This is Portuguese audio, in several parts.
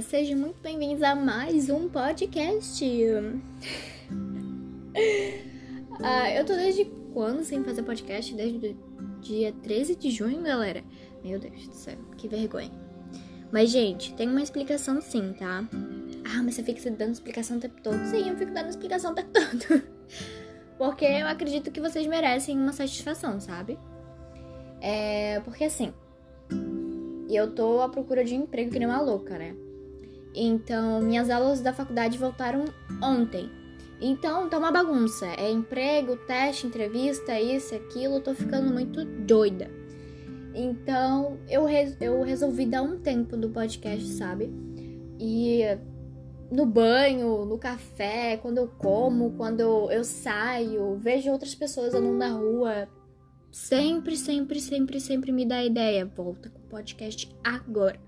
Sejam muito bem-vindos a mais um podcast. ah, eu tô desde quando sem fazer podcast? Desde o dia 13 de junho, galera. Meu Deus do céu, que vergonha. Mas, gente, tem uma explicação sim, tá? Ah, mas você fica dando explicação o tempo todo. Sim, eu fico dando explicação o tempo todo. Porque eu acredito que vocês merecem uma satisfação, sabe? É. Porque assim. Eu tô à procura de emprego que nem uma louca, né? Então, minhas aulas da faculdade voltaram ontem. Então, tá uma bagunça. É emprego, teste, entrevista, isso, aquilo. tô ficando muito doida. Então, eu, res eu resolvi dar um tempo do podcast, sabe? E no banho, no café, quando eu como, quando eu saio, vejo outras pessoas andando na rua. Sempre, sempre, sempre, sempre me dá ideia. Volta com o podcast agora.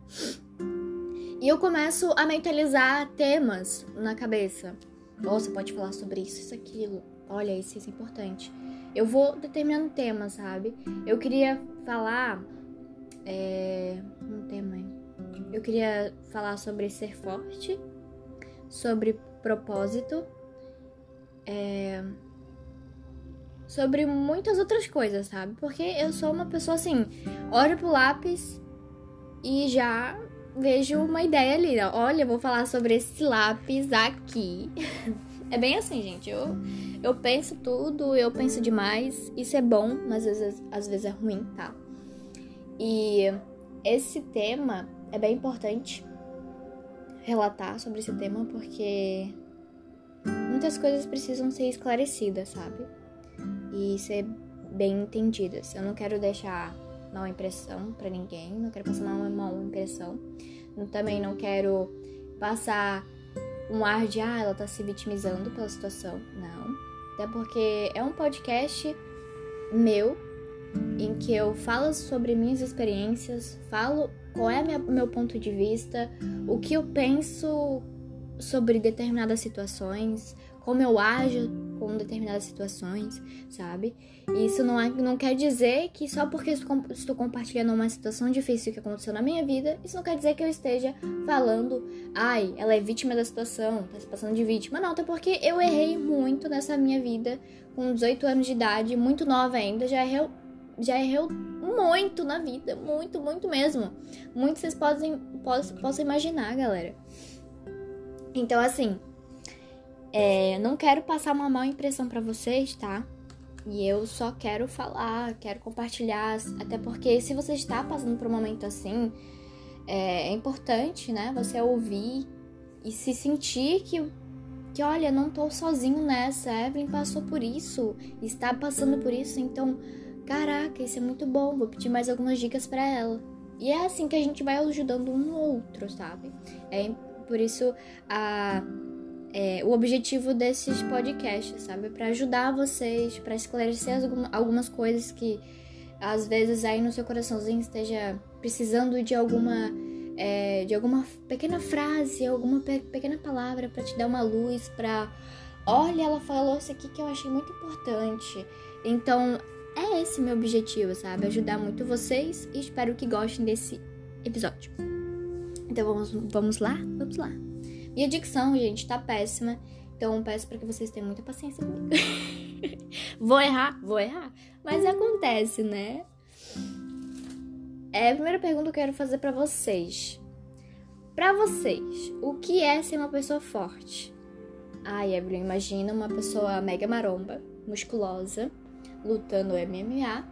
E eu começo a mentalizar temas na cabeça. Nossa, pode falar sobre isso, isso, aquilo. Olha, isso, isso é importante. Eu vou determinando temas, sabe? Eu queria falar. É, um tema aí. Eu queria falar sobre ser forte sobre propósito, é, sobre muitas outras coisas, sabe? Porque eu sou uma pessoa assim, olho pro lápis e já vejo uma ideia ali. Olha, vou falar sobre esse lápis aqui. É bem assim, gente. Eu, eu penso tudo, eu penso demais. Isso é bom, mas às vezes, às vezes é ruim, tá? E esse tema é bem importante relatar sobre esse tema porque muitas coisas precisam ser esclarecidas, sabe? E ser bem entendidas. Eu não quero deixar mal impressão para ninguém, não quero passar uma mal impressão. Também não quero passar um ar de ah, ela tá se vitimizando pela situação. Não. Até porque é um podcast meu em que eu falo sobre minhas experiências, falo qual é o meu ponto de vista, o que eu penso sobre determinadas situações, como eu ajo com determinadas situações, sabe? E isso não, é, não quer dizer que só porque estou compartilhando uma situação difícil que aconteceu na minha vida, isso não quer dizer que eu esteja falando, ai, ela é vítima da situação, tá se passando de vítima. Não, até porque eu errei muito nessa minha vida, com 18 anos de idade, muito nova ainda, já errei já errou muito na vida, muito, muito mesmo. Muito vocês podem, possam, possam imaginar, galera. Então, assim, é, não quero passar uma má impressão para vocês, tá? E eu só quero falar, quero compartilhar, até porque se você está passando por um momento assim, é, é importante, né? Você ouvir e se sentir que, que olha, não tô sozinho nessa. Evelyn passou por isso, está passando por isso, então Caraca, isso é muito bom, vou pedir mais algumas dicas para ela. E é assim que a gente vai ajudando um no outro, sabe? É por isso a, é, o objetivo desses podcasts, sabe? Para ajudar vocês, para esclarecer algumas coisas que às vezes aí no seu coraçãozinho esteja precisando de alguma é, de alguma pequena frase, alguma pe pequena palavra para te dar uma luz, para olha, ela falou isso aqui que eu achei muito importante. Então, é esse meu objetivo, sabe? Ajudar muito vocês e espero que gostem desse episódio. Então vamos, vamos lá? Vamos lá. Minha dicção, gente, tá péssima. Então peço para que vocês tenham muita paciência comigo. vou errar? Vou errar. Mas acontece, né? É, a primeira pergunta que eu quero fazer para vocês. Para vocês, o que é ser uma pessoa forte? Ai, Evelyn, imagina uma pessoa mega maromba, musculosa, lutando MMA,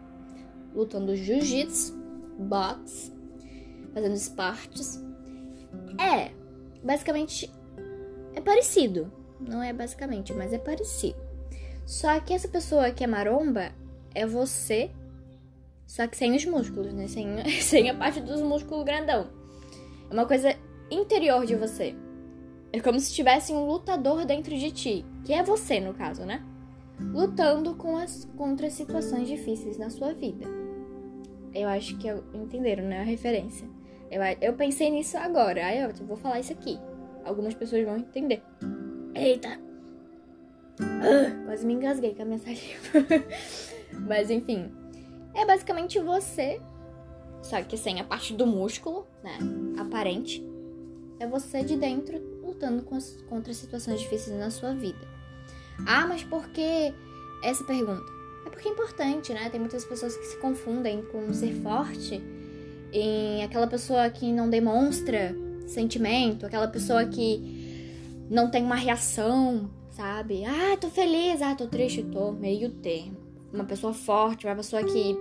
lutando jiu-jitsu, boxe, fazendo esportes. É, basicamente parecido. Não é basicamente, mas é parecido. Só que essa pessoa que é maromba é você, só que sem os músculos, né? Sem, sem a parte dos músculos grandão. É uma coisa interior de você. É como se tivesse um lutador dentro de ti, que é você no caso, né? lutando com as, contra situações difíceis na sua vida. Eu acho que eu, entenderam, né? A referência. Eu, eu pensei nisso agora. Aí eu vou falar isso aqui. Algumas pessoas vão entender. Eita! Ah, quase me engasguei com a minha saliva. Mas enfim. É basicamente você. Só que sem a parte do músculo, né? Aparente. É você de dentro lutando contra situações difíceis na sua vida. Ah, mas por que essa pergunta? É porque é importante, né? Tem muitas pessoas que se confundem com ser forte em aquela pessoa que não demonstra sentimento, aquela pessoa que não tem uma reação, sabe? Ah, tô feliz, ah, tô triste, tô meio termo. Uma pessoa forte, uma pessoa que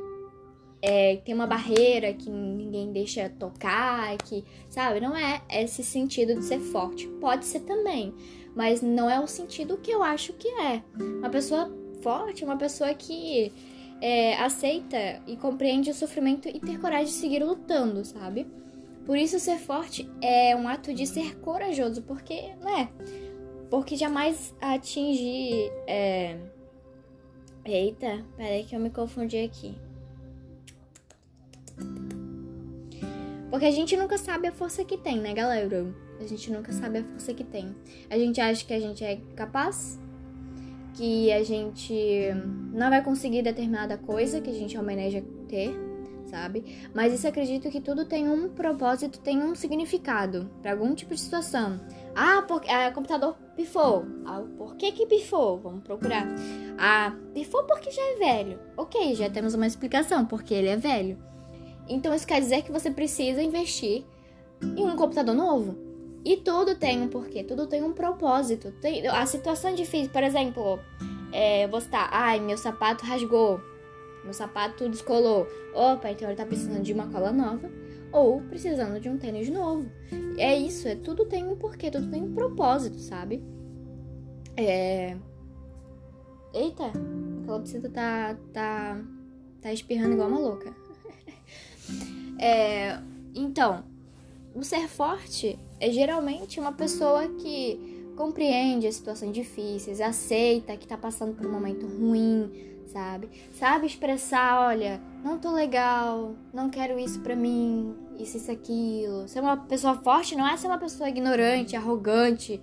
é, tem uma barreira que ninguém deixa tocar, que, sabe? Não é esse sentido de ser forte. Pode ser também, mas não é o sentido que eu acho que é. Uma pessoa forte é uma pessoa que é, aceita e compreende o sofrimento e ter coragem de seguir lutando, sabe? Por isso, ser forte é um ato de ser corajoso, porque, né? Porque jamais atingir. É... Eita, peraí que eu me confundi aqui. Porque a gente nunca sabe a força que tem, né, galera? A gente nunca sabe a força que tem. A gente acha que a gente é capaz, que a gente não vai conseguir determinada coisa que a gente almeja ter, sabe? Mas isso acredito que tudo tem um propósito, tem um significado para algum tipo de situação. Ah, porque ah, o computador pifou. Ah, por que que pifou? Vamos procurar. Ah, pifou porque já é velho. Ok, já temos uma explicação porque ele é velho. Então isso quer dizer que você precisa investir em um computador novo. E tudo tem um porquê, tudo tem um propósito. Tem, a situação é difícil, por exemplo, é, você tá, ai, meu sapato rasgou, meu sapato descolou. Opa, então ele tá precisando de uma cola nova ou precisando de um tênis novo. É isso, é tudo tem um porquê, tudo tem um propósito, sabe? É. Eita, a calopsita tá, tá, tá espirrando igual uma louca. é, então, o ser forte é geralmente uma pessoa que compreende as situações difíceis, aceita que tá passando por um momento ruim, sabe? Sabe expressar, olha, não tô legal, não quero isso pra mim, isso, isso, aquilo. Ser uma pessoa forte não é ser uma pessoa ignorante, arrogante,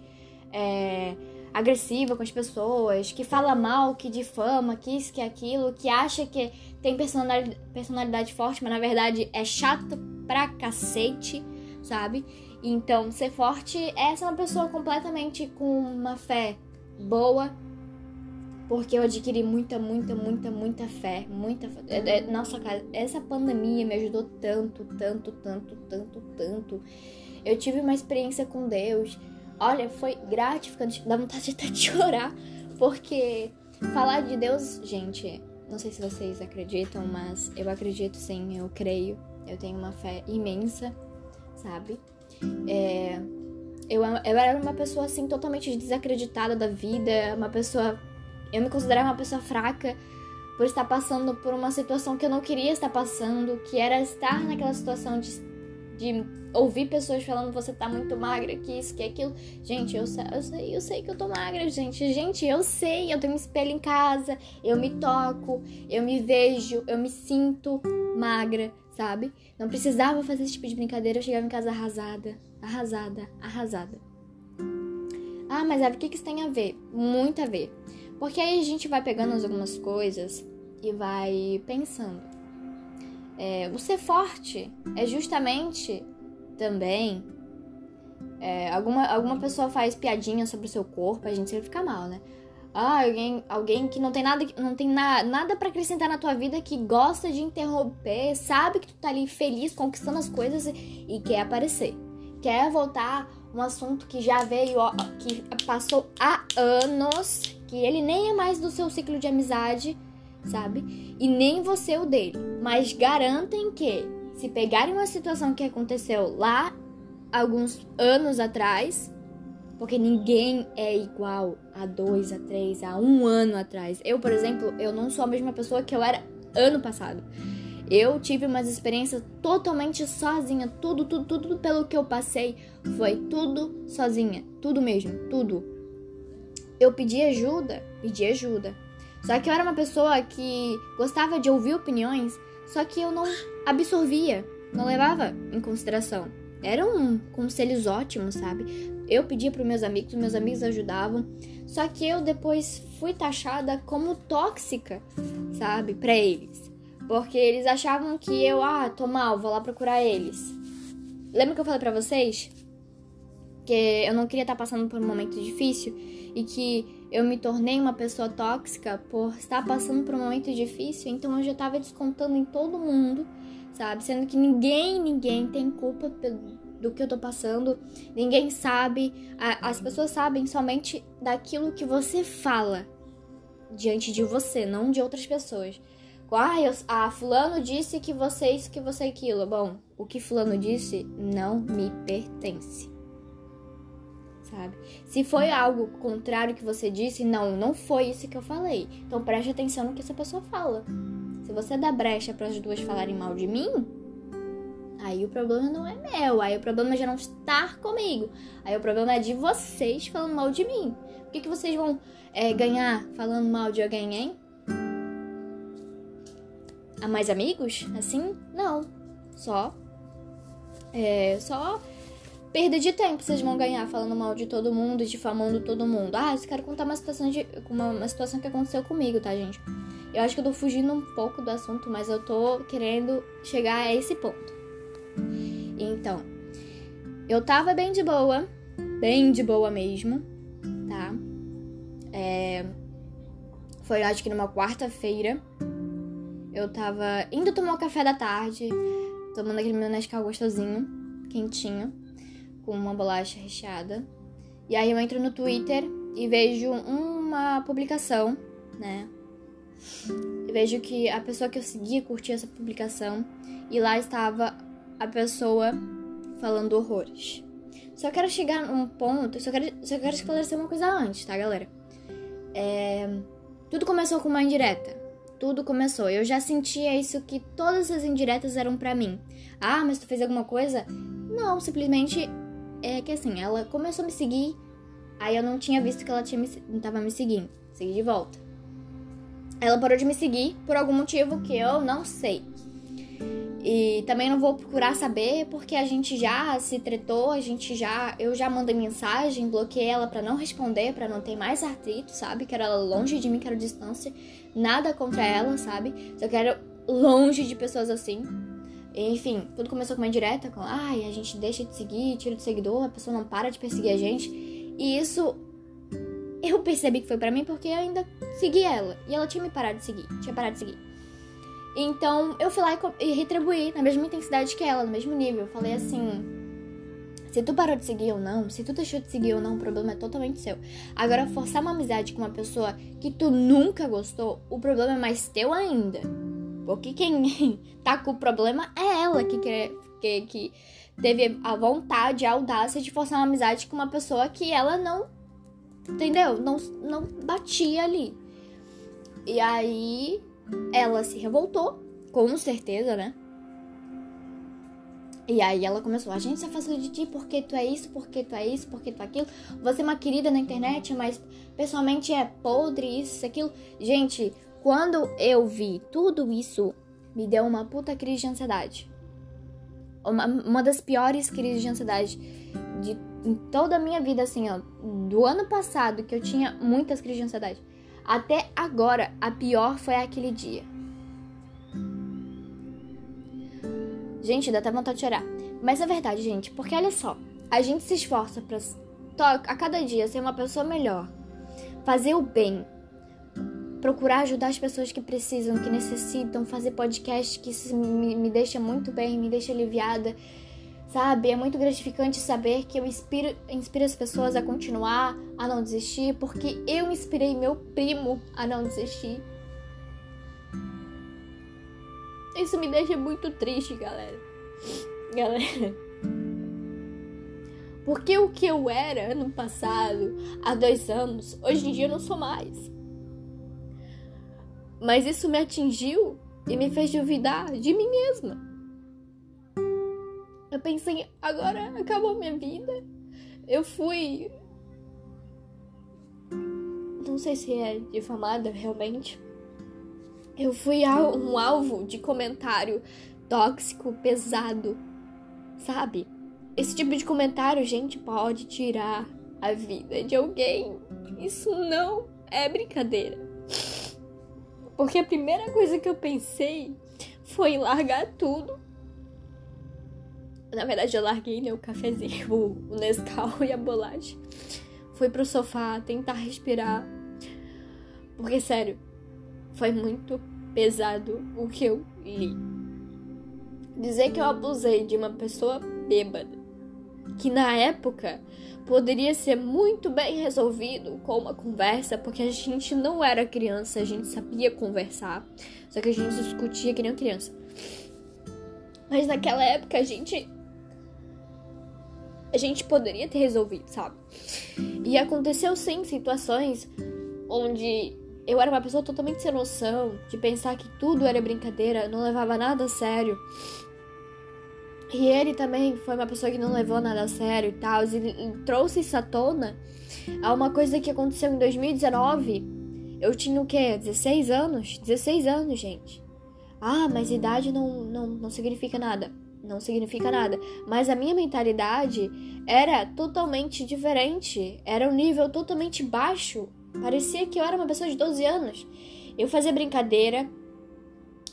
é, agressiva com as pessoas, que fala mal, que difama, que isso, que aquilo, que acha que tem personalidade, personalidade forte, mas na verdade é chato pra cacete, sabe? Então, ser forte é ser uma pessoa completamente com uma fé boa, porque eu adquiri muita, muita, muita, muita fé, muita fé. É, é, nossa, cara, essa pandemia me ajudou tanto, tanto, tanto, tanto, tanto. Eu tive uma experiência com Deus. Olha, foi gratificante, dá vontade até de chorar, porque falar de Deus, gente, não sei se vocês acreditam, mas eu acredito sim, eu creio. Eu tenho uma fé imensa, sabe? É, eu, eu era uma pessoa assim totalmente desacreditada da vida, uma pessoa. Eu me considerava uma pessoa fraca por estar passando por uma situação que eu não queria estar passando, que era estar naquela situação de, de ouvir pessoas falando você tá muito magra, que isso, que aquilo. Gente, eu, eu sei, eu sei que eu tô magra, gente. Gente, eu sei, eu tenho um espelho em casa, eu me toco, eu me vejo, eu me sinto magra sabe? Não precisava fazer esse tipo de brincadeira, eu chegava em casa arrasada, arrasada, arrasada. Ah, mas Eve, o que, que isso tem a ver? Muito a ver. Porque aí a gente vai pegando algumas coisas e vai pensando. É, o ser forte é justamente também. É, alguma, alguma pessoa faz piadinha sobre o seu corpo, a gente sempre fica mal, né? Ah, alguém, alguém que não tem nada, não tem na, nada para acrescentar na tua vida, que gosta de interromper, sabe que tu tá ali feliz conquistando as coisas e, e quer aparecer. Quer voltar um assunto que já veio, ó, que passou há anos, que ele nem é mais do seu ciclo de amizade, sabe? E nem você o dele. Mas garantem que se pegarem uma situação que aconteceu lá alguns anos atrás, porque ninguém é igual a dois, a três, a um ano atrás. Eu, por exemplo, eu não sou a mesma pessoa que eu era ano passado. Eu tive umas experiências totalmente sozinha. Tudo, tudo, tudo pelo que eu passei foi tudo sozinha. Tudo mesmo, tudo. Eu pedi ajuda, pedi ajuda. Só que eu era uma pessoa que gostava de ouvir opiniões, só que eu não absorvia, não levava em consideração. Eram conselhos ótimos, sabe? Eu pedia para meus amigos, meus amigos ajudavam. Só que eu depois fui taxada como tóxica, sabe, para eles. Porque eles achavam que eu, ah, tô mal, vou lá procurar eles. Lembra que eu falei para vocês? Porque eu não queria estar passando por um momento difícil e que eu me tornei uma pessoa tóxica por estar passando por um momento difícil, então eu já estava descontando em todo mundo, sabe? Sendo que ninguém, ninguém tem culpa do que eu tô passando, ninguém sabe, as pessoas sabem somente daquilo que você fala diante de você, não de outras pessoas. Ah, eu, ah, fulano disse que você isso, que você aquilo. Bom, o que fulano disse não me pertence. Sabe? Se foi algo contrário que você disse, não, não foi isso que eu falei. Então preste atenção no que essa pessoa fala. Se você dá brecha para as duas falarem mal de mim, aí o problema não é meu, aí o problema é já não estar comigo. Aí o problema é de vocês falando mal de mim. O que, que vocês vão é, ganhar falando mal de alguém, hein? a mais amigos? Assim? Não. Só. É. Só. Perda de tempo vocês vão ganhar falando mal de todo mundo, difamando todo mundo. Ah, eu quero contar uma situação, de, uma, uma situação que aconteceu comigo, tá, gente? Eu acho que eu tô fugindo um pouco do assunto, mas eu tô querendo chegar a esse ponto. Então, eu tava bem de boa, bem de boa mesmo, tá? É, foi acho que numa quarta-feira. Eu tava indo tomar o café da tarde, tomando aquele meu Nescau gostosinho, quentinho, com uma bolacha recheada. E aí eu entro no Twitter e vejo uma publicação, né? Vejo que a pessoa que eu seguia curtia essa publicação e lá estava a pessoa falando horrores. Só quero chegar num ponto, só quero, só quero esclarecer uma coisa antes, tá, galera? É, tudo começou com uma indireta tudo começou. Eu já sentia isso que todas as indiretas eram para mim. Ah, mas tu fez alguma coisa? Não, simplesmente é que assim, ela começou a me seguir, aí eu não tinha visto que ela tinha me, não tava me seguindo. Segui de volta. Ela parou de me seguir por algum motivo que eu não sei. E também não vou procurar saber porque a gente já se tretou, a gente já, eu já mandei mensagem, bloqueei ela para não responder, para não ter mais atrito, sabe? Quero ela longe de mim, quero distância. Nada contra ela, sabe? Só quero longe de pessoas assim. Enfim, tudo começou com uma indireta, com ai, a gente deixa de seguir, tira do seguidor, a pessoa não para de perseguir a gente. E isso eu percebi que foi para mim porque eu ainda segui ela. E ela tinha me parado de seguir, tinha parado de seguir. Então eu fui lá e retribuí na mesma intensidade que ela, no mesmo nível. Eu falei assim: se tu parou de seguir ou não, se tu deixou de seguir ou não, o problema é totalmente seu. Agora, forçar uma amizade com uma pessoa que tu nunca gostou, o problema é mais teu ainda. Porque quem tá com o problema é ela que, quer, que, que teve a vontade, a audácia de forçar uma amizade com uma pessoa que ela não. Entendeu? Não, não batia ali. E aí ela se revoltou, com certeza, né? E aí ela começou, a gente se afastou de ti porque tu é isso, porque tu é isso, porque tu é aquilo. Você é uma querida na internet, mas pessoalmente é podre, isso, aquilo. Gente, quando eu vi tudo isso, me deu uma puta crise de ansiedade. Uma, uma das piores crises de ansiedade de em toda a minha vida, assim, ó. Do ano passado, que eu tinha muitas crises de ansiedade. Até agora, a pior foi aquele dia. Gente, dá até vontade de chorar. Mas é verdade, gente, porque olha só, a gente se esforça pra a cada dia ser uma pessoa melhor, fazer o bem, procurar ajudar as pessoas que precisam, que necessitam, fazer podcast que isso me, me deixa muito bem, me deixa aliviada. Sabe? É muito gratificante saber que eu inspiro, inspiro as pessoas a continuar, a não desistir, porque eu inspirei meu primo a não desistir. Isso me deixa muito triste, galera. Galera. Porque o que eu era ano passado, há dois anos, hoje em dia eu não sou mais. Mas isso me atingiu e me fez duvidar de mim mesma. Eu pensei, agora acabou minha vida. Eu fui. Não sei se é difamada realmente. Eu fui um alvo de comentário tóxico, pesado. Sabe? Esse tipo de comentário, gente, pode tirar a vida de alguém. Isso não é brincadeira. Porque a primeira coisa que eu pensei foi largar tudo Na verdade, eu larguei né, o cafezinho, o Nescau e a bolacha. Fui pro sofá tentar respirar. Porque, sério, foi muito pesado o que eu li. Dizer que eu abusei de uma pessoa bêbada, que na época poderia ser muito bem resolvido com uma conversa, porque a gente não era criança, a gente sabia conversar, só que a gente discutia que nem criança. Mas naquela época a gente a gente poderia ter resolvido, sabe? E aconteceu sim situações onde eu era uma pessoa totalmente sem noção, de pensar que tudo era brincadeira, não levava nada a sério. E ele também foi uma pessoa que não levou nada a sério e tal, e, trouxe isso à tona a uma coisa que aconteceu em 2019. Eu tinha o quê? 16 anos? 16 anos, gente. Ah, mas idade não, não, não significa nada. Não significa nada. Mas a minha mentalidade era totalmente diferente. Era um nível totalmente baixo. Parecia que eu era uma pessoa de 12 anos. Eu fazia brincadeira.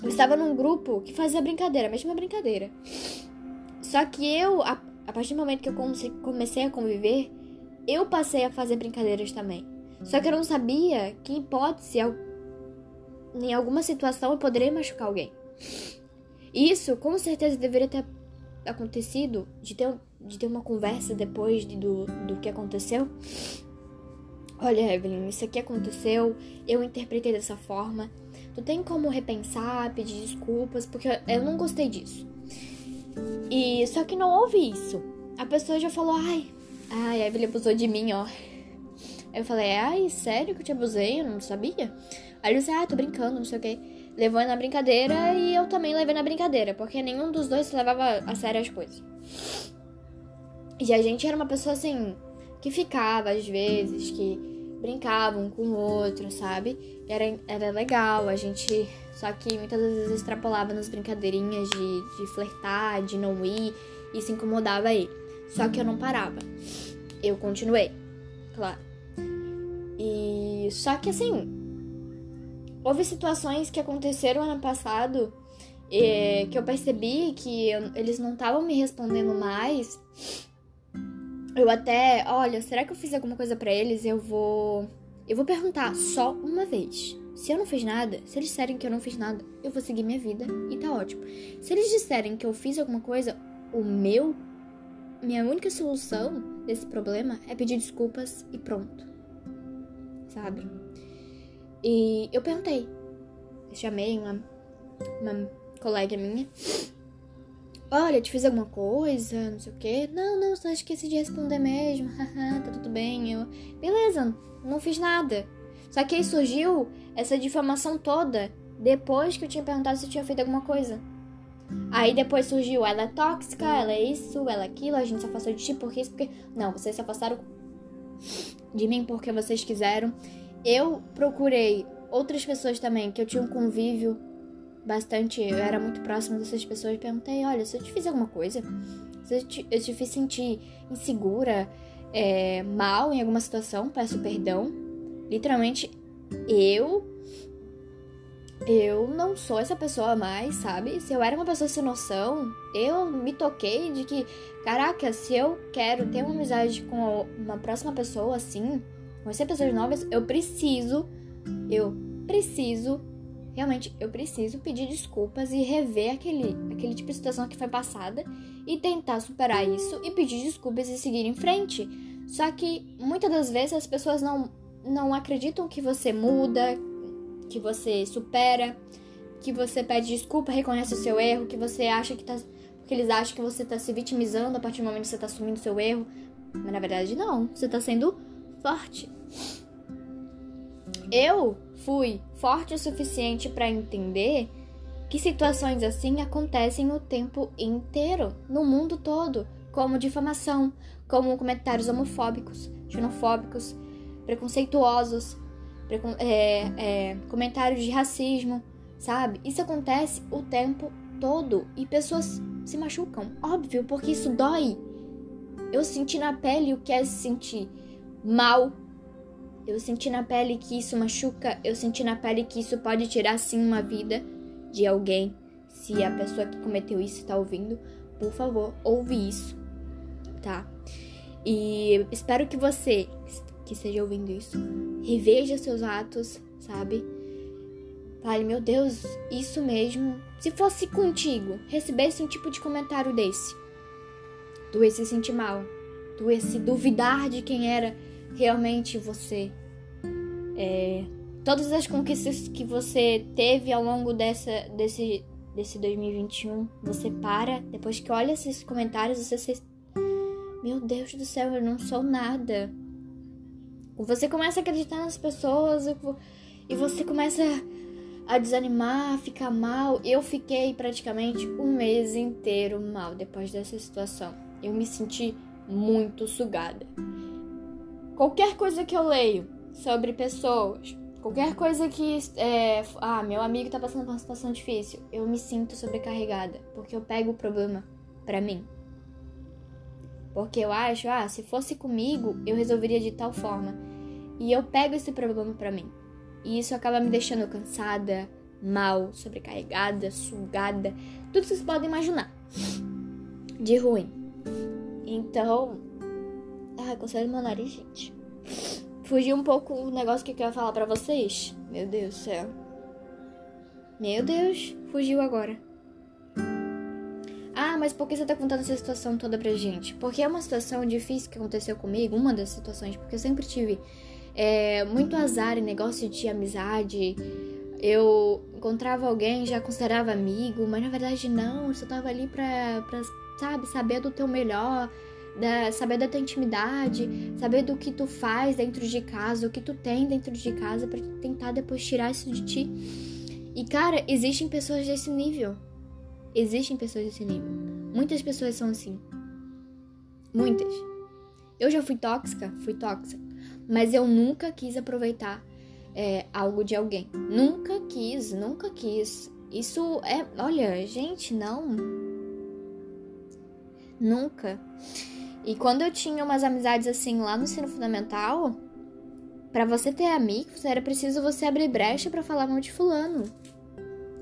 Eu estava num grupo que fazia brincadeira, mesma brincadeira. Só que eu, a, a partir do momento que eu comecei a conviver, eu passei a fazer brincadeiras também. Só que eu não sabia que, em hipótese, em alguma situação eu poderia machucar alguém. Isso, com certeza, deveria ter acontecido, de ter, de ter uma conversa depois de, do, do que aconteceu. Olha, Evelyn, isso aqui aconteceu, eu interpretei dessa forma. Tu tem como repensar, pedir desculpas, porque eu não gostei disso. E só que não houve isso. A pessoa já falou, ai, ai, a Evelyn abusou de mim, ó. Eu falei, ai, sério que eu te abusei? Eu não sabia. Aí ele disse, ah, tô brincando, não sei o que. Levou na brincadeira e eu também levei na brincadeira, porque nenhum dos dois levava a sério as coisas. E a gente era uma pessoa assim, que ficava às vezes, que brincava um com o outro, sabe? Era, era legal, a gente só que muitas vezes extrapolava nas brincadeirinhas de, de flertar, de não ir, e se incomodava ele. Só que eu não parava. Eu continuei, claro. E só que assim, houve situações que aconteceram ano passado e, que eu percebi que eu, eles não estavam me respondendo mais. Eu até, olha, será que eu fiz alguma coisa para eles? Eu vou eu vou perguntar só uma vez. Se eu não fiz nada, se eles disserem que eu não fiz nada, eu vou seguir minha vida e tá ótimo. Se eles disserem que eu fiz alguma coisa, o meu, minha única solução desse problema é pedir desculpas e pronto. Sabe? E eu perguntei. Eu chamei uma, uma colega minha. Olha, te fiz alguma coisa, não sei o quê. Não, não, só esqueci de responder mesmo. Tá tudo bem. Eu, beleza, não fiz nada. Só que aí surgiu essa difamação toda depois que eu tinha perguntado se eu tinha feito alguma coisa. Aí depois surgiu, ela é tóxica, ela é isso, ela é aquilo, a gente se afastou de ti porque isso, porque. Não, vocês se afastaram de mim porque vocês quiseram. Eu procurei outras pessoas também, que eu tinha um convívio bastante. Eu era muito próxima dessas pessoas e perguntei: olha, se eu te fiz alguma coisa, se eu te, eu te fiz sentir insegura, é, mal em alguma situação, peço perdão. Literalmente, eu eu não sou essa pessoa mais, sabe? Se eu era uma pessoa sem noção, eu me toquei de que, caraca, se eu quero ter uma amizade com uma próxima pessoa assim, conhecer pessoas novas, eu preciso, eu preciso, realmente, eu preciso pedir desculpas e rever aquele, aquele tipo de situação que foi passada e tentar superar isso e pedir desculpas e seguir em frente. Só que muitas das vezes as pessoas não não acreditam que você muda, que você supera, que você pede desculpa, reconhece o seu erro, que você acha que tá. Porque eles acham que você tá se vitimizando a partir do momento que você tá assumindo seu erro. Mas na verdade não, você tá sendo forte. Eu fui forte o suficiente para entender que situações assim acontecem o tempo inteiro, no mundo todo, como difamação, como comentários homofóbicos, xenofóbicos, preconceituosos, precon é, é, comentários de racismo, sabe? Isso acontece o tempo todo e pessoas se machucam, óbvio, porque isso dói. Eu senti na pele o que é se sentir mal. Eu senti na pele que isso machuca. Eu senti na pele que isso pode tirar sim uma vida de alguém, se a pessoa que cometeu isso está ouvindo. por favor, ouve isso, tá? E espero que você que esteja ouvindo isso reveja seus atos, sabe? Fale, meu Deus, isso mesmo. Se fosse contigo, recebesse um tipo de comentário desse, tu ia se sentir mal, tu ia se duvidar de quem era realmente você. É, todas as conquistas que você teve ao longo dessa, desse, desse 2021, você para, depois que olha esses comentários, você se. Meu Deus do céu, eu não sou nada. Você começa a acreditar nas pessoas e você começa a desanimar, a ficar mal. Eu fiquei praticamente um mês inteiro mal depois dessa situação. Eu me senti muito sugada. Qualquer coisa que eu leio sobre pessoas, qualquer coisa que. É, ah, meu amigo tá passando por uma situação difícil, eu me sinto sobrecarregada, porque eu pego o problema pra mim. Porque eu acho, ah, se fosse comigo, eu resolveria de tal forma. E eu pego esse problema pra mim. E isso acaba me deixando cansada, mal, sobrecarregada, sugada, tudo que vocês podem imaginar de ruim. Então, ah, conselho meu nariz, gente. Fugi um pouco o negócio que eu ia falar para vocês. Meu Deus do céu. Meu Deus, fugiu agora. Ah, mas por que você tá contando essa situação toda pra gente? Porque é uma situação difícil que aconteceu comigo, uma das situações, porque eu sempre tive é, muito azar em negócio de amizade. Eu encontrava alguém, já considerava amigo, mas na verdade não, eu só tava ali pra, pra sabe, saber do teu melhor, da, saber da tua intimidade, saber do que tu faz dentro de casa, o que tu tem dentro de casa para tentar depois tirar isso de ti. E cara, existem pessoas desse nível. Existem pessoas desse nível. Muitas pessoas são assim. Muitas. Eu já fui tóxica, fui tóxica mas eu nunca quis aproveitar é, algo de alguém. Nunca quis, nunca quis. Isso é. Olha, gente, não. Nunca. E quando eu tinha umas amizades assim lá no ensino fundamental, para você ter amigos, era preciso você abrir brecha para falar mal de fulano.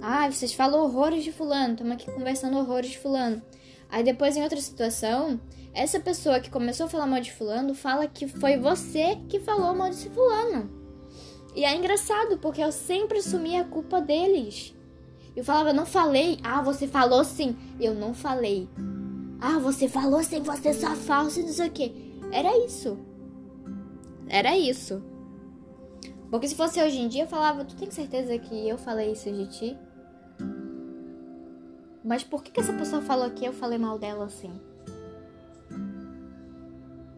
Ah, vocês falam horrores de fulano, estamos aqui conversando horrores de fulano. Aí depois em outra situação, essa pessoa que começou a falar mal de fulano fala que foi você que falou mal de fulano. E é engraçado, porque eu sempre assumia a culpa deles. Eu falava, não falei. Ah, você falou sim. Eu não falei. Ah, você falou sim, você é só falso e não sei o quê. Era isso. Era isso. Porque se fosse hoje em dia, eu falava, tu tem certeza que eu falei isso de ti? Mas por que, que essa pessoa falou que eu falei mal dela assim?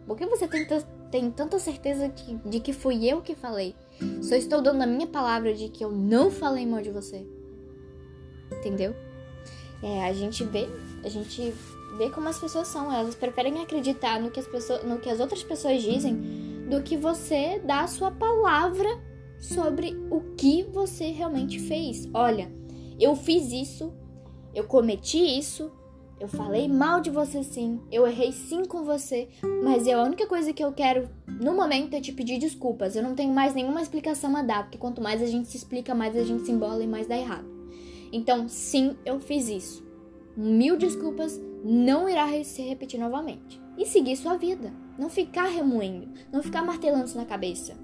Por que você tem, tem tanta certeza de, de que fui eu que falei? Só estou dando a minha palavra de que eu não falei mal de você. Entendeu? É, a gente vê, a gente vê como as pessoas são. Elas preferem acreditar no que as, pessoas, no que as outras pessoas dizem do que você dar a sua palavra sobre o que você realmente fez. Olha, eu fiz isso, eu cometi isso, eu falei mal de você sim, eu errei sim com você, mas a única coisa que eu quero no momento é te pedir desculpas. Eu não tenho mais nenhuma explicação a dar, porque quanto mais a gente se explica, mais a gente se embola e mais dá errado. Então, sim, eu fiz isso. Mil desculpas, não irá se repetir novamente. E seguir sua vida. Não ficar remoendo, não ficar martelando isso na cabeça.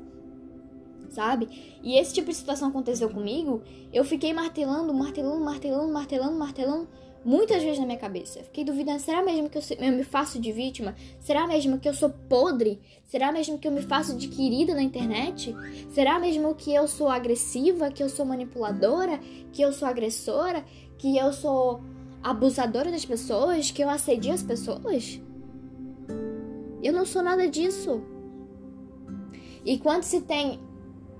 Sabe? E esse tipo de situação aconteceu comigo, eu fiquei martelando, martelando, martelando, martelando, martelando muitas vezes na minha cabeça. Fiquei duvidando, será mesmo que eu, eu, me faço de vítima? Será mesmo que eu sou podre? Será mesmo que eu me faço de querida na internet? Será mesmo que eu sou agressiva, que eu sou manipuladora, que eu sou agressora, que eu sou abusadora das pessoas, que eu assedio as pessoas? Eu não sou nada disso. E quando se tem,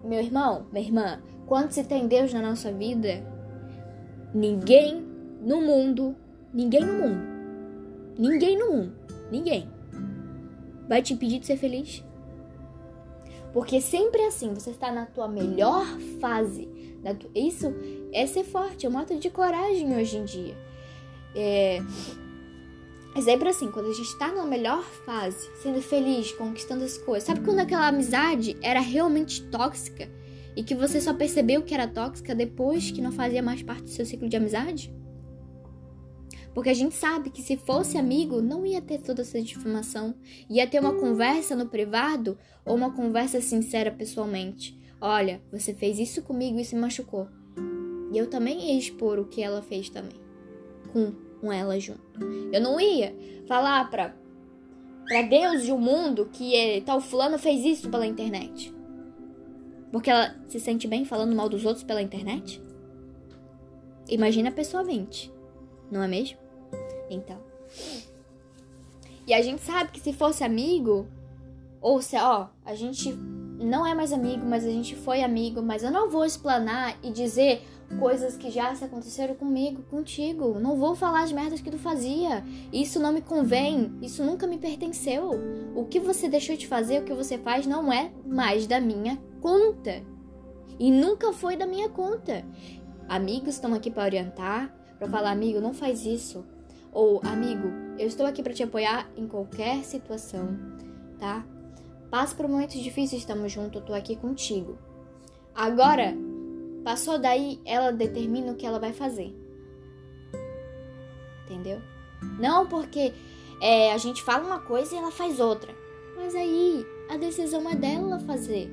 meu irmão, minha irmã, quando se tem Deus na nossa vida, ninguém no mundo, ninguém no mundo, ninguém no mundo, ninguém vai te impedir de ser feliz. Porque sempre é assim, você está na tua melhor fase. Isso é ser forte, é um ato de coragem hoje em dia. É... é sempre assim, quando a gente está na melhor fase, sendo feliz, conquistando as coisas. Sabe quando aquela amizade era realmente tóxica e que você só percebeu que era tóxica depois que não fazia mais parte do seu ciclo de amizade? Porque a gente sabe que se fosse amigo, não ia ter toda essa difamação. Ia ter uma conversa no privado ou uma conversa sincera pessoalmente. Olha, você fez isso comigo e se machucou. E eu também ia expor o que ela fez também. Com, com ela junto. Eu não ia falar pra, pra Deus e o mundo que é, tal fulano fez isso pela internet. Porque ela se sente bem falando mal dos outros pela internet? Imagina pessoalmente, não é mesmo? Então. E a gente sabe que se fosse amigo, ou se, ó, a gente não é mais amigo, mas a gente foi amigo, mas eu não vou explanar e dizer coisas que já se aconteceram comigo, contigo. Não vou falar as merdas que tu fazia. Isso não me convém, isso nunca me pertenceu. O que você deixou de fazer, o que você faz não é mais da minha conta. E nunca foi da minha conta. Amigos estão aqui para orientar, para falar, amigo, não faz isso. Ou, amigo, eu estou aqui para te apoiar em qualquer situação, tá? Passa por momentos difíceis, estamos juntos, eu tô aqui contigo. Agora, passou daí, ela determina o que ela vai fazer. Entendeu? Não porque é, a gente fala uma coisa e ela faz outra. Mas aí, a decisão é dela fazer.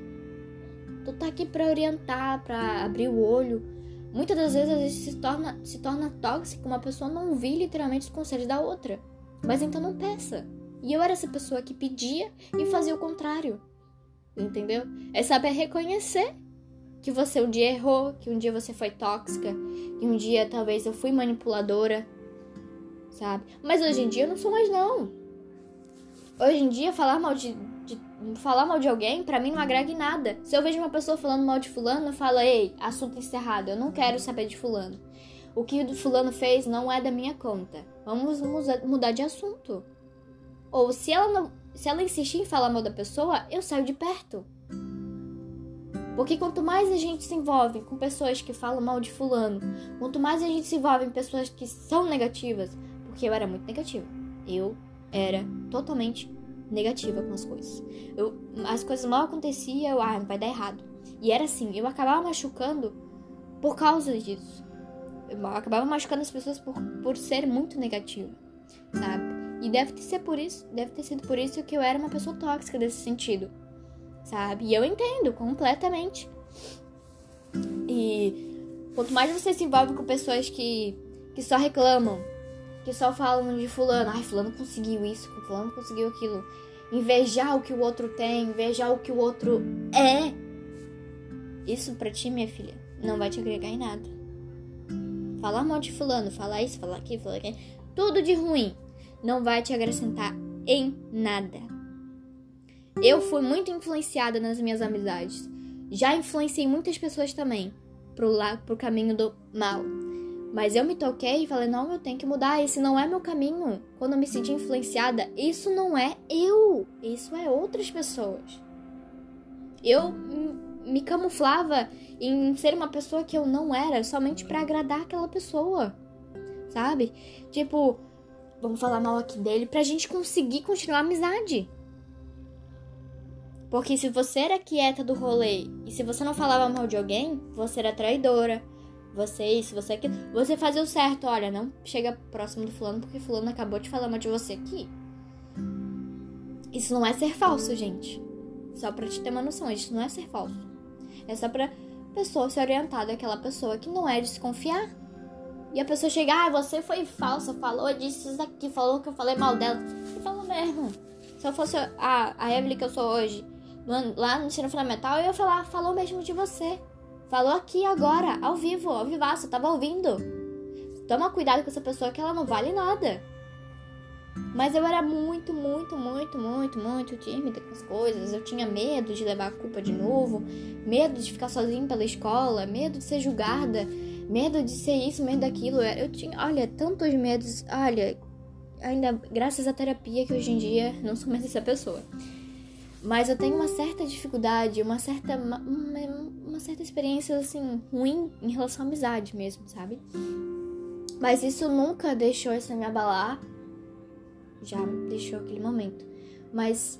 Tu tá aqui pra orientar, pra abrir o olho. Muitas das vezes a gente se torna, se torna tóxico, uma pessoa não ouvir literalmente os conselhos da outra. Mas então não peça. E eu era essa pessoa que pedia e fazia o contrário. Entendeu? É saber reconhecer que você um dia errou, que um dia você foi tóxica, que um dia talvez eu fui manipuladora, sabe? Mas hoje em dia eu não sou mais não. Hoje em dia falar mal de, de falar mal de alguém para mim não agrega em nada. Se eu vejo uma pessoa falando mal de fulano, eu falo: "Ei, assunto encerrado, eu não quero saber de fulano. O que o fulano fez não é da minha conta. Vamos mudar de assunto." Ou se ela não, se ela insistir em falar mal da pessoa, eu saio de perto. Porque quanto mais a gente se envolve com pessoas que falam mal de fulano, quanto mais a gente se envolve em pessoas que são negativas, porque eu era muito negativa. Eu era totalmente negativa com as coisas. Eu, as coisas mal aconteciam, eu, ah, vai dar errado. E era assim, eu acabava machucando por causa disso. Eu acabava machucando as pessoas por, por ser muito negativa, sabe? E deve ter, sido por isso, deve ter sido por isso que eu era uma pessoa tóxica desse sentido. Sabe? E eu entendo completamente. E quanto mais você se envolve com pessoas que, que só reclamam, que só falam de fulano, ai, fulano conseguiu isso, fulano conseguiu aquilo. Invejar o que o outro tem, invejar o que o outro é. Isso pra ti, minha filha, não vai te agregar em nada. Falar mal de fulano, falar isso, falar aquilo, falar aquilo, tudo de ruim não vai te acrescentar em nada. Eu fui muito influenciada nas minhas amizades. Já influenciei muitas pessoas também pro, lá, pro caminho do mal. Mas eu me toquei e falei: não, eu tenho que mudar. Esse não é meu caminho. Quando eu me senti influenciada, isso não é eu. Isso é outras pessoas. Eu me camuflava em ser uma pessoa que eu não era somente para agradar aquela pessoa. Sabe? Tipo, vamos falar mal aqui dele pra gente conseguir continuar a amizade. Porque se você era quieta do rolê e se você não falava mal de alguém, você era traidora. Você isso, você aquilo. Você fazia o certo. Olha, não chega próximo do fulano porque fulano acabou de falar mal de você aqui. Isso não é ser falso, gente. Só pra te ter uma noção, isso não é ser falso. É só pra pessoa se orientar daquela pessoa que não é desconfiar. E a pessoa chega, ah, você foi falsa, falou disso, isso aqui, falou que eu falei mal dela. E falou mesmo. Se eu fosse a, a Evelyn que eu sou hoje, lá no ensino fundamental, eu ia falar, falou mesmo de você. Falou aqui agora, ao vivo, ao vivaço, tava ouvindo. Toma cuidado com essa pessoa que ela não vale nada. Mas eu era muito, muito, muito, muito, muito tímida com as coisas. Eu tinha medo de levar a culpa de novo, medo de ficar sozinha pela escola, medo de ser julgada medo de ser isso, medo daquilo. Eu tinha, olha, tantos medos. Olha, ainda graças à terapia que hoje em dia não sou mais essa pessoa. Mas eu tenho uma certa dificuldade, uma certa uma, uma certa experiência assim ruim em relação à amizade mesmo, sabe? Mas isso nunca deixou isso me abalar. Já deixou aquele momento. Mas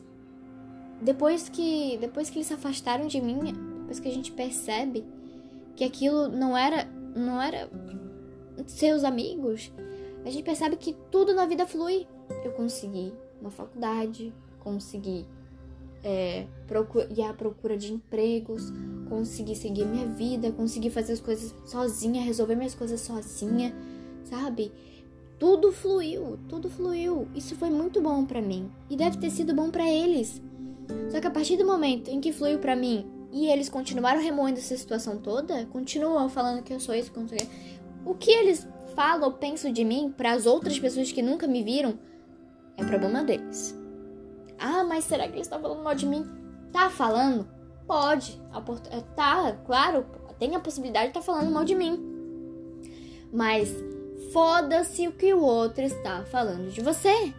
depois que depois que eles se afastaram de mim, depois que a gente percebe que aquilo não era não era seus amigos, a gente percebe que tudo na vida flui. Eu consegui uma faculdade, consegui é, ir à procura de empregos, consegui seguir minha vida, consegui fazer as coisas sozinha, resolver minhas coisas sozinha, sabe? Tudo fluiu, tudo fluiu. Isso foi muito bom para mim e deve ter sido bom para eles. Só que a partir do momento em que fluiu para mim e eles continuaram remoendo essa situação toda, continuam falando que eu sou isso, que. O que eles falam ou pensam de mim para as outras pessoas que nunca me viram é problema deles. Ah, mas será que eles estão falando mal de mim? Tá falando? Pode. É, tá, claro, tem a possibilidade de estar tá falando mal de mim. Mas foda-se o que o outro está falando de você.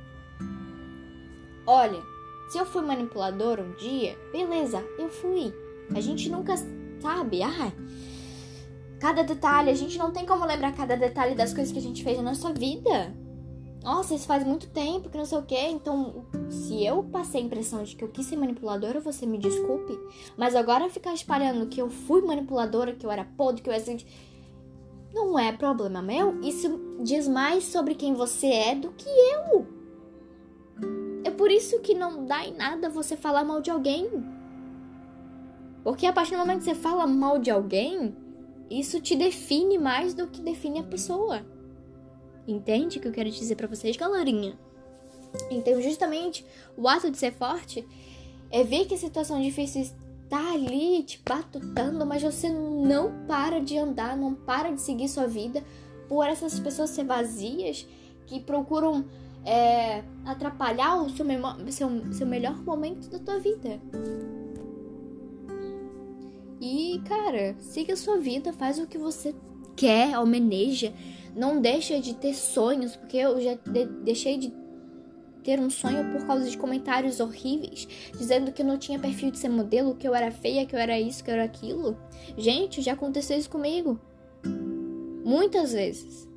Olha, se eu fui manipulador um dia, beleza, eu fui. A gente nunca sabe, ai. Cada detalhe, a gente não tem como lembrar cada detalhe das coisas que a gente fez na nossa vida. Nossa, isso faz muito tempo que não sei o que. Então, se eu passei a impressão de que eu quis ser manipuladora, você me desculpe. Mas agora ficar espalhando que eu fui manipuladora, que eu era podre, que eu era assim. Não é problema meu. Isso diz mais sobre quem você é do que eu. É por isso que não dá em nada você falar mal de alguém. Porque a partir do momento que você fala mal de alguém, isso te define mais do que define a pessoa. Entende o que eu quero dizer para vocês, galerinha? Então, justamente, o ato de ser forte é ver que a situação difícil está ali te batutando, mas você não para de andar, não para de seguir sua vida por essas pessoas ser vazias que procuram é, atrapalhar o seu, seu, seu melhor momento da tua vida. E, cara, siga a sua vida, faz o que você quer, almeneja. Não deixa de ter sonhos, porque eu já de deixei de ter um sonho por causa de comentários horríveis, dizendo que eu não tinha perfil de ser modelo, que eu era feia, que eu era isso, que eu era aquilo. Gente, já aconteceu isso comigo. Muitas vezes.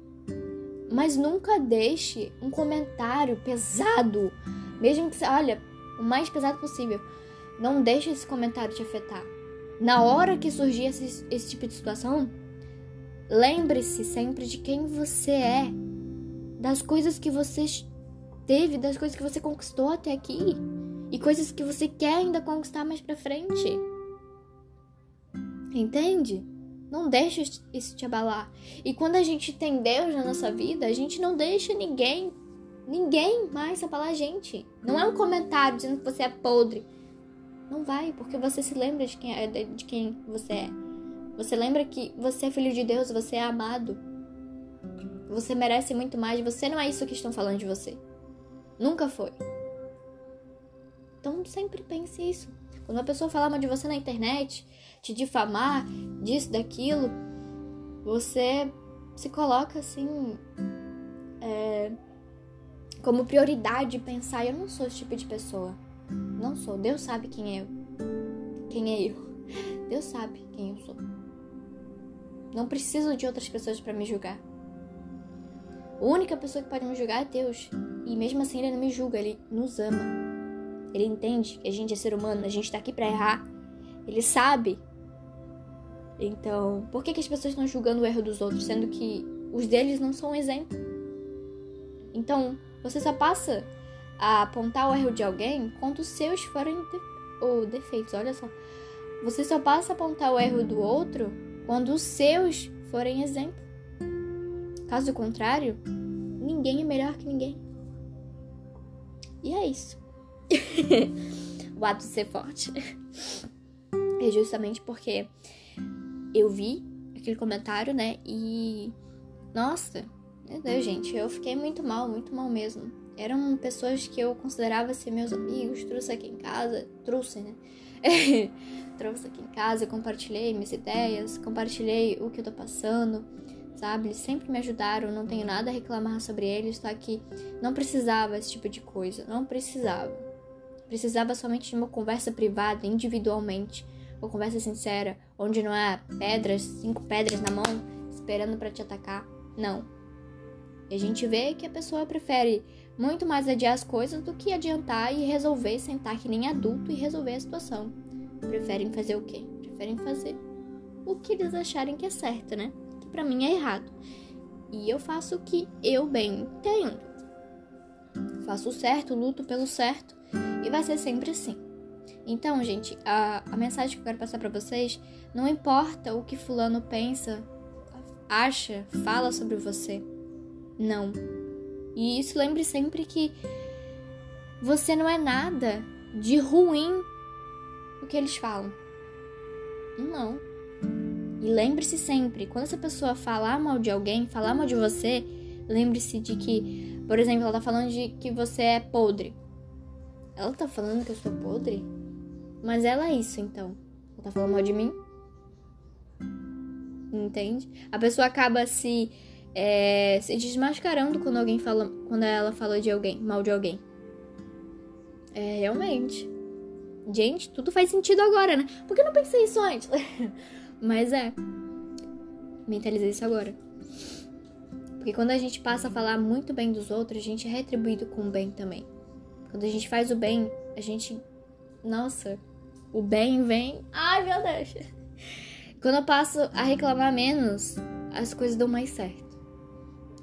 Mas nunca deixe um comentário pesado, mesmo que olha, o mais pesado possível. Não deixe esse comentário te afetar na hora que surgir esse, esse tipo de situação, lembre-se sempre de quem você é, das coisas que você teve, das coisas que você conquistou até aqui e coisas que você quer ainda conquistar mais pra frente. Entende? Não deixa isso te abalar. E quando a gente tem Deus na nossa vida, a gente não deixa ninguém, ninguém mais abalar a gente. Não é um comentário dizendo que você é podre não vai, porque você se lembra de quem, é, de quem você é. Você lembra que você é filho de Deus, você é amado. Você merece muito mais. Você não é isso que estão falando de você. Nunca foi. Então sempre pense isso. Quando uma pessoa falar mal de você na internet, te difamar, disso, daquilo, você se coloca assim. É, como prioridade pensar: eu não sou esse tipo de pessoa. Não sou. Deus sabe quem é eu. Quem é eu. Deus sabe quem eu sou. Não preciso de outras pessoas para me julgar. A única pessoa que pode me julgar é Deus. E mesmo assim ele não me julga, ele nos ama. Ele entende que a gente é ser humano, a gente tá aqui para errar. Ele sabe. Então, por que, que as pessoas estão julgando o erro dos outros, sendo que os deles não são um exemplo? Então, você só passa a apontar o erro de alguém quando os seus forem de... ou defeitos. Olha só. Você só passa a apontar o erro do outro quando os seus forem exemplo. Caso contrário, ninguém é melhor que ninguém. E é isso. o ato de ser forte. É justamente porque eu vi aquele comentário, né? E. Nossa, meu Deus, gente, eu fiquei muito mal, muito mal mesmo eram pessoas que eu considerava ser meus amigos, trouxe aqui em casa, trouxe, né? trouxe aqui em casa, compartilhei minhas ideias, compartilhei o que eu tô passando, sabe? Eles sempre me ajudaram, não tenho nada a reclamar sobre eles, tá? Que não precisava esse tipo de coisa, não precisava. Precisava somente de uma conversa privada, individualmente, uma conversa sincera, onde não há pedras, cinco pedras na mão, esperando para te atacar. Não. E a gente vê que a pessoa prefere muito mais adiar as coisas do que adiantar e resolver, sentar que nem adulto e resolver a situação. Preferem fazer o quê? Preferem fazer o que eles acharem que é certo, né? Que para mim é errado. E eu faço o que eu bem entendo. Faço o certo, luto pelo certo e vai ser sempre assim. Então, gente, a, a mensagem que eu quero passar para vocês, não importa o que fulano pensa, acha, fala sobre você. Não. E isso lembre sempre que você não é nada de ruim o que eles falam. Não. E lembre-se sempre, quando essa pessoa falar mal de alguém, falar mal de você, lembre-se de que, por exemplo, ela tá falando de que você é podre. Ela tá falando que eu sou podre? Mas ela é isso, então. Ela tá falando mal de mim? Entende? A pessoa acaba se, é, se desmascarando quando alguém fala. Quando ela fala de alguém, mal de alguém. É, realmente. Gente, tudo faz sentido agora, né? Por que eu não pensei isso antes? Mas é. Mentalizei isso agora. Porque quando a gente passa a falar muito bem dos outros, a gente é retribuído com o bem também. Quando a gente faz o bem, a gente. Nossa, o bem vem. Ai, meu Deus! Quando eu passo a reclamar menos, as coisas dão mais certo.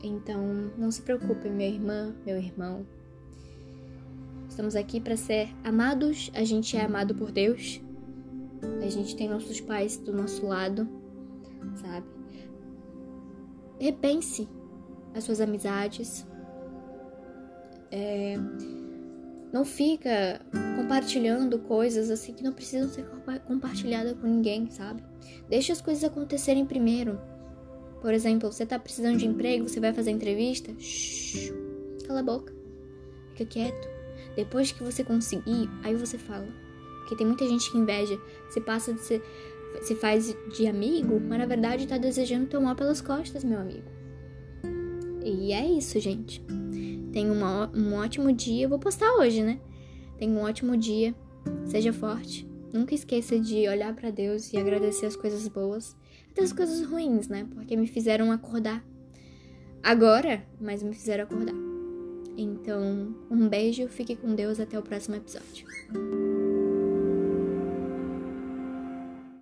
Então, não se preocupe, minha irmã, meu irmão. Estamos aqui para ser amados, a gente é amado por Deus. A gente tem nossos pais do nosso lado, sabe? Repense as suas amizades. É, não fica compartilhando coisas assim que não precisam ser compartilhadas com ninguém, sabe? Deixa as coisas acontecerem primeiro. Por exemplo, você tá precisando de emprego, você vai fazer entrevista? Shhh, cala a boca. Fica quieto. Depois que você conseguir, aí você fala. Porque tem muita gente que inveja. Se passa de ser. Se faz de amigo, mas na verdade tá desejando teu mal pelas costas, meu amigo. E é isso, gente. Tenha uma, um ótimo dia. Eu vou postar hoje, né? Tenha um ótimo dia. Seja forte. Nunca esqueça de olhar para Deus e agradecer as coisas boas. Até as coisas ruins, né? Porque me fizeram acordar. Agora, mas me fizeram acordar. Então, um beijo, fique com Deus, até o próximo episódio.